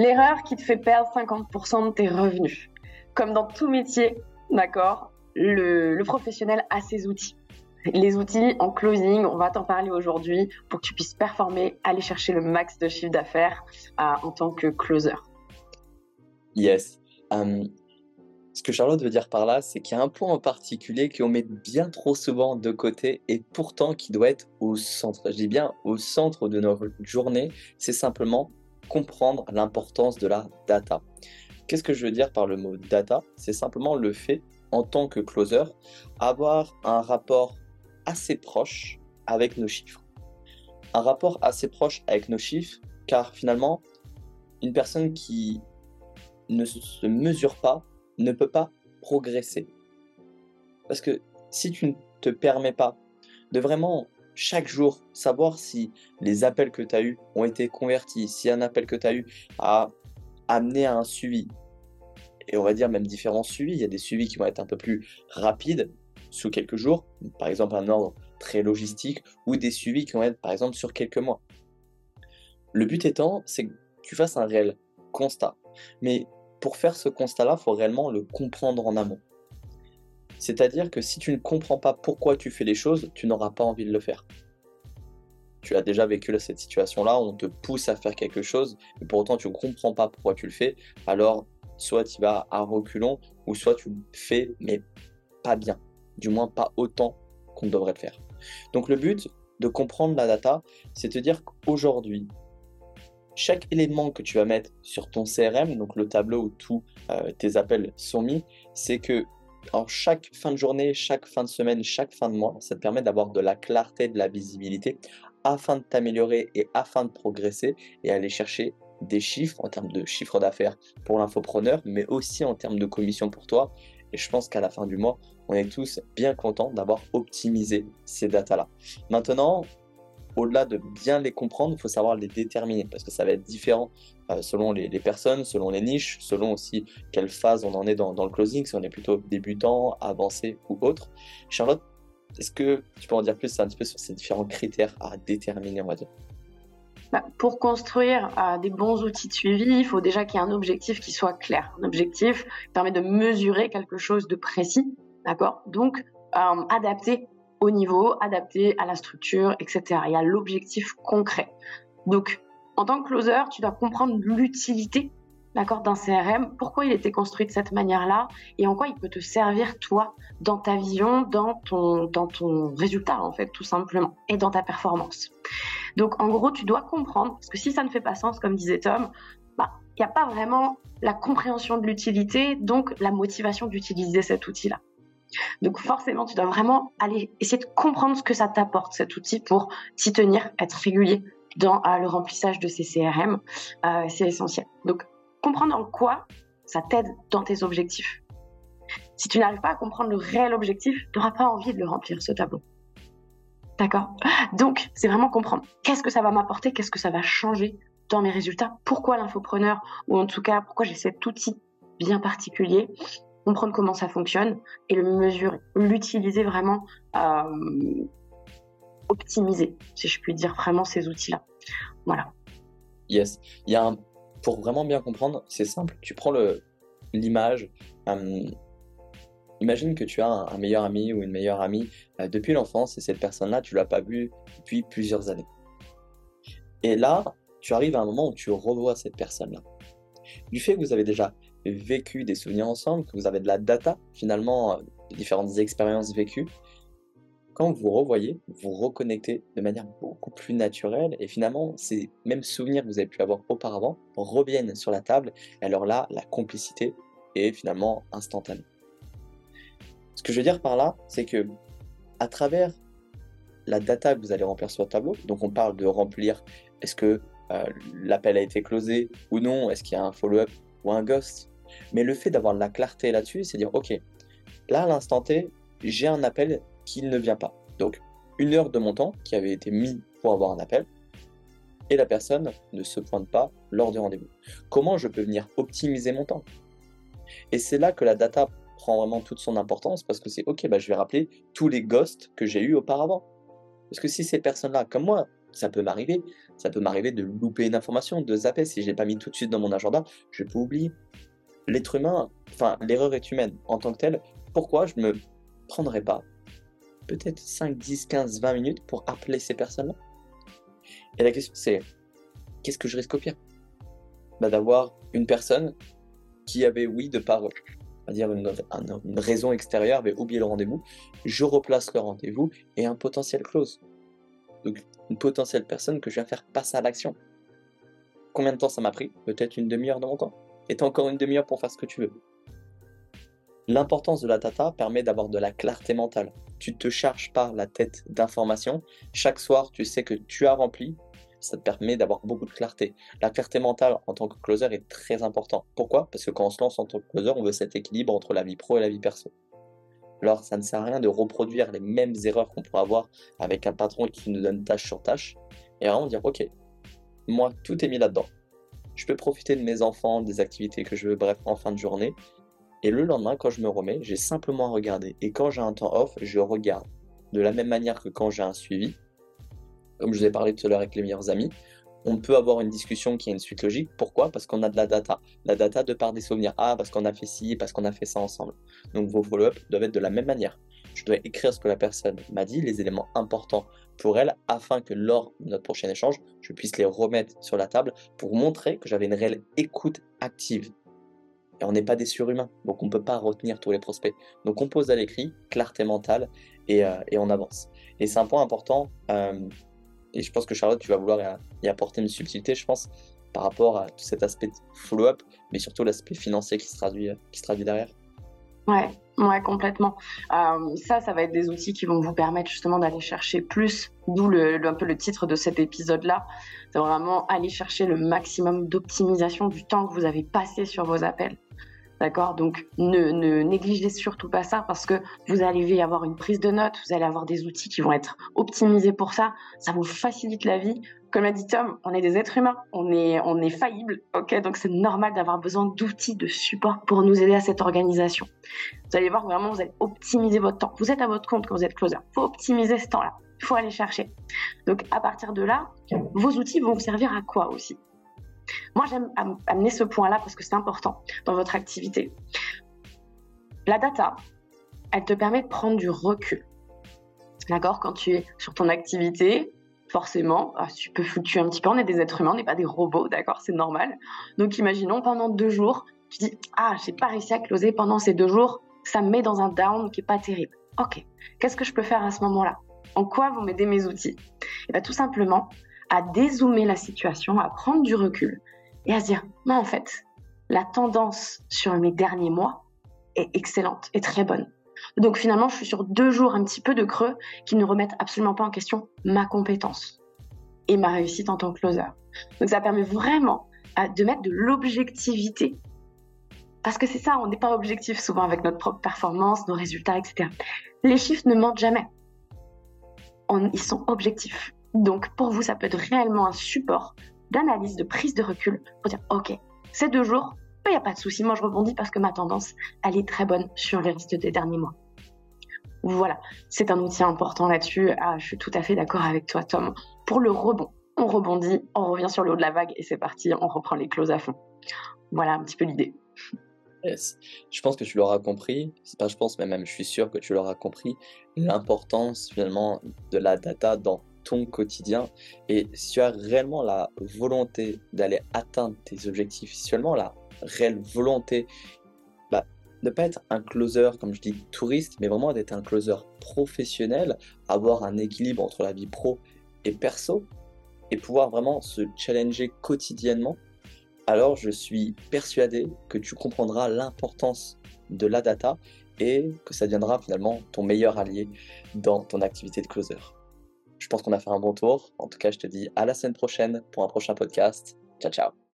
L'erreur qui te fait perdre 50% de tes revenus. Comme dans tout métier, d'accord, le, professionnel a ses outils. Les outils en closing, on va t'en parler aujourd'hui pour que tu puisses performer, aller chercher le max de chiffre d'affaires euh, en tant que closer. Yes. Hum, ce que Charlotte veut dire par là, c'est qu'il y a un point en particulier qu'on met bien trop souvent de côté et pourtant qui doit être au centre. Je dis bien au centre de notre journée, c'est simplement comprendre l'importance de la data. Qu'est-ce que je veux dire par le mot data? C'est simplement le fait, en tant que closer, avoir un rapport assez proche avec nos chiffres. Un rapport assez proche avec nos chiffres, car finalement, une personne qui ne se mesure pas ne peut pas progresser. Parce que si tu ne te permets pas de vraiment chaque jour savoir si les appels que tu as eus ont été convertis, si un appel que tu as eu a amené à un suivi, et on va dire même différents suivis, il y a des suivis qui vont être un peu plus rapides, sous quelques jours, par exemple un ordre très logistique, ou des suivis qui vont être par exemple sur quelques mois. Le but étant, c'est que tu fasses un réel constat. Mais pour faire ce constat-là, il faut réellement le comprendre en amont. C'est-à-dire que si tu ne comprends pas pourquoi tu fais les choses, tu n'auras pas envie de le faire. Tu as déjà vécu cette situation-là, on te pousse à faire quelque chose, mais pour autant tu ne comprends pas pourquoi tu le fais, alors soit tu vas à reculons, ou soit tu le fais, mais pas bien. Du moins pas autant qu'on devrait le faire. Donc le but de comprendre la data, c'est de dire qu'aujourd'hui, chaque élément que tu vas mettre sur ton CRM, donc le tableau où tous euh, tes appels sont mis, c'est que en chaque fin de journée, chaque fin de semaine, chaque fin de mois, ça te permet d'avoir de la clarté, de la visibilité afin de t'améliorer et afin de progresser et aller chercher des chiffres en termes de chiffre d'affaires pour l'infopreneur, mais aussi en termes de commission pour toi. Et je pense qu'à la fin du mois, on est tous bien contents d'avoir optimisé ces datas-là. Maintenant, au-delà de bien les comprendre, il faut savoir les déterminer parce que ça va être différent euh, selon les, personnes, selon les niches, selon aussi quelle phase on en est dans, le closing, si on est plutôt débutant, avancé ou autre. Charlotte, est-ce que tu peux en dire plus un petit peu sur ces différents critères à déterminer, on va bah, pour construire euh, des bons outils de suivi, il faut déjà qu'il y ait un objectif qui soit clair. Un objectif permet de mesurer quelque chose de précis, d'accord? Donc, euh, adapté au niveau, adapté à la structure, etc. Il y a l'objectif concret. Donc, en tant que closer, tu dois comprendre l'utilité d'accord, d'un CRM, pourquoi il était construit de cette manière-là et en quoi il peut te servir toi dans ta vision, dans ton, dans ton résultat en fait tout simplement et dans ta performance. Donc en gros, tu dois comprendre parce que si ça ne fait pas sens, comme disait Tom, bah il n'y a pas vraiment la compréhension de l'utilité, donc la motivation d'utiliser cet outil-là. Donc forcément, tu dois vraiment aller essayer de comprendre ce que ça t'apporte cet outil pour t'y tenir, être régulier dans euh, le remplissage de ces CRM. Euh, c'est essentiel. Donc comprendre en quoi ça t'aide dans tes objectifs. Si tu n'arrives pas à comprendre le réel objectif, tu n'auras pas envie de le remplir, ce tableau. D'accord? Donc, c'est vraiment comprendre qu'est-ce que ça va m'apporter, qu'est-ce que ça va changer dans mes résultats, pourquoi l'infopreneur, ou en tout cas, pourquoi j'ai cet outil bien particulier, comprendre comment ça fonctionne et le mesurer, l'utiliser vraiment, euh, optimiser, si je puis dire vraiment ces outils-là. Voilà. Yes. Il y a Pour vraiment bien comprendre, c'est simple. Tu prends l'image. Euh, imagine que tu as un, meilleur ami ou une meilleure amie euh, depuis l'enfance et cette personne-là, tu l'as pas vue depuis plusieurs années. Et là, tu arrives à un moment où tu revois cette personne-là. Du fait que vous avez déjà vécu des souvenirs ensemble, que vous avez de la data finalement, euh, différentes expériences vécues, quand vous revoyez, vous reconnectez de manière beaucoup plus naturelle et finalement ces mêmes souvenirs que vous avez pu avoir auparavant reviennent sur la table et alors là la complicité est finalement instantanée. Ce que je veux dire par là, c'est que à travers la data que vous allez remplir sur le tableau, donc on parle de remplir est-ce que euh, l'appel a été closé ou non, est-ce qu'il y a un follow-up ou un ghost, mais le fait d'avoir la clarté là-dessus, c'est dire, ok, là à l'instant T, j'ai un appel qui ne vient pas. Donc, une heure de mon temps qui avait été mis pour avoir un appel, et la personne ne se pointe pas lors du rendez-vous. Comment je peux venir optimiser mon temps? Et c'est là que la data prend vraiment toute son importance parce que c'est ok, bah, je vais rappeler tous les ghosts que j'ai eu auparavant. Parce que si ces personnes-là, comme moi, ça peut m'arriver. Ça peut m'arriver de louper une information, de zapper. Si je l'ai pas mis tout de suite dans mon agenda, je peux oublier. L'être humain, enfin, l'erreur est humaine en tant que telle. Pourquoi je me prendrais pas peut-être 5, 10, 15, 20 minutes pour appeler ces personnes-là? Et la question, c'est qu'est-ce que je risque au pire? Bah, D'avoir une personne qui avait, oui, de par dire une, une, raison extérieure, avait oublié le rendez-vous, je replace le rendez-vous et un potentiel close. Donc une potentielle personne que je viens faire passer à l'action. Combien de temps ça m'a pris? Peut-être une demi-heure de mon temps. Et t'as encore une demi-heure pour faire ce que tu veux. L'importance de la data permet d'avoir de la clarté mentale. Tu te charges pas la tête d'informations. Chaque soir, tu sais que tu as rempli ça te permet d'avoir beaucoup de clarté. La clarté mentale en tant que closer est très important. Pourquoi? Parce que quand on se lance en tant que closer, on veut cet équilibre entre la vie pro et la vie perso. Alors, ça ne sert à rien de reproduire les mêmes erreurs qu'on pourrait avoir avec un patron qui nous donne tâche sur tâche. Et vraiment dire, ok, moi, tout est mis là-dedans. Je peux profiter de mes enfants, des activités que je veux, bref, en fin de journée. Et le lendemain, quand je me remets, j'ai simplement à regarder. Et quand j'ai un temps off, je regarde. De la même manière que quand j'ai un suivi, comme je vous ai parlé tout à l'heure avec les meilleurs amis, on peut avoir une discussion qui a une suite logique. Pourquoi? Parce qu'on a de la data. La data de par des souvenirs. Ah, parce qu'on a fait ci, parce qu'on a fait ça ensemble. Donc vos follow-up doivent être de la même manière. Je dois écrire ce que la personne m'a dit, les éléments importants pour elle, afin que lors de notre prochain échange, je puisse les remettre sur la table pour montrer que j'avais une réelle écoute active. Et on n'est pas des surhumains, donc on ne peut pas retenir tous les prospects. Donc on pose à l'écrit, clarté mentale, et, euh, on avance. Et c'est un point important. Euh, et je pense que Charlotte, tu vas vouloir y apporter une subtilité, je pense, par rapport à tout cet aspect follow-up, mais surtout l'aspect financier qui se traduit, qui se traduit derrière. Ouais, ouais, complètement. Euh, ça, ça va être des outils qui vont vous permettre justement d'aller chercher plus, d'où un peu le titre de cet épisode-là. C'est vraiment aller chercher le maximum d'optimisation du temps que vous avez passé sur vos appels. D'accord? Donc, ne, négligez surtout pas ça parce que vous allez avoir une prise de notes, vous allez avoir des outils qui vont être optimisés pour ça. Ça vous facilite la vie. Comme l'a dit Tom, on est des êtres humains, on est, on est faillible, ok? Donc, c'est normal d'avoir besoin d'outils de support pour nous aider à cette organisation. Vous allez voir vraiment, vous allez optimiser votre temps. Vous êtes à votre compte quand vous êtes closer. Il faut optimiser ce temps-là. Il faut aller chercher. Donc, à partir de là, vos outils vont vous servir à quoi aussi? Moi, j'aime amener ce point-là parce que c'est important dans votre activité. La data, elle te permet de prendre du recul. D'accord? Quand tu es sur ton activité, forcément, ah, tu peux fluctuer un petit peu. On est des êtres humains, on n'est pas des robots, d'accord? C'est normal. Donc, imaginons pendant deux jours, tu dis Ah, j'ai pas réussi à closer pendant ces deux jours, ça me met dans un down qui est pas terrible. Ok, qu'est-ce que je peux faire à ce moment-là? En quoi vont m'aider mes outils? Et eh bien, tout simplement, à dézoomer la situation, à prendre du recul et à se dire, non, en fait, la tendance sur mes derniers mois est excellente et très bonne. Donc finalement, je suis sur deux jours un petit peu de creux qui ne remettent absolument pas en question ma compétence et ma réussite en tant que closer. Donc ça permet vraiment de mettre de l'objectivité. Parce que c'est ça, on n'est pas objectif souvent avec notre propre performance, nos résultats, etc. Les chiffres ne mentent jamais. ils sont objectifs. Donc pour vous, ça peut être réellement un support d'analyse, de prise de recul pour dire, OK, ces deux jours, il n'y a pas de souci, moi je rebondis parce que ma tendance, elle est très bonne sur les restes des derniers mois. Voilà, c'est un outil important là-dessus. Ah, je suis tout à fait d'accord avec toi, Tom. Pour le rebond, on rebondit, on revient sur le haut de la vague et c'est parti, on reprend les clauses à fond. Voilà un petit peu l'idée. Je pense que tu l'auras compris, pas je pense, mais même je suis sûr que tu l'auras compris, l'importance finalement de la data dans ton quotidien. Et si tu as réellement la volonté d'aller atteindre tes objectifs, si seulement la réelle volonté bah, de ne pas être un closer, comme je dis, touriste, mais vraiment d'être un closer professionnel, avoir un équilibre entre la vie pro et perso, et pouvoir vraiment se challenger quotidiennement, alors je suis persuadé que tu comprendras l'importance de la data et que ça deviendra finalement ton meilleur allié dans ton activité de closer. Je pense qu'on a fait un bon tour. En tout cas, je te dis à la semaine prochaine pour un prochain podcast. Ciao, ciao.